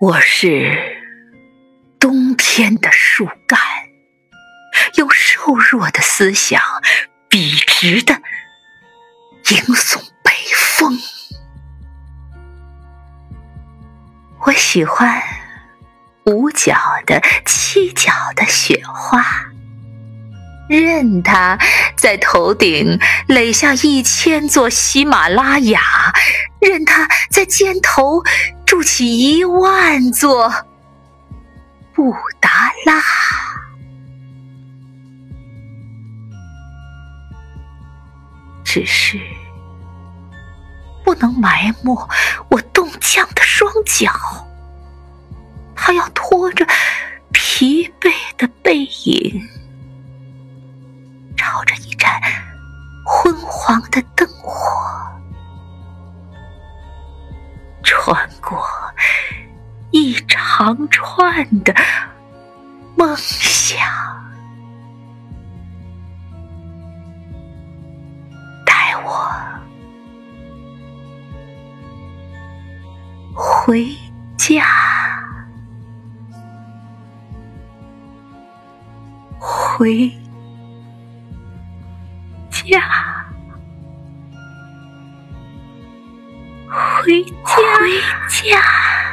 我是冬天的树干，用瘦弱的思想，笔直的迎送北风。我喜欢五角的、七角的雪花，任它在头顶垒下一千座喜马拉雅，任它在肩头。筑起一万座布达拉，只是不能埋没我冻僵的双脚。他要拖着疲惫的背影，朝着一盏昏黄的穿过一长串的梦想，带我回家，回回家。回家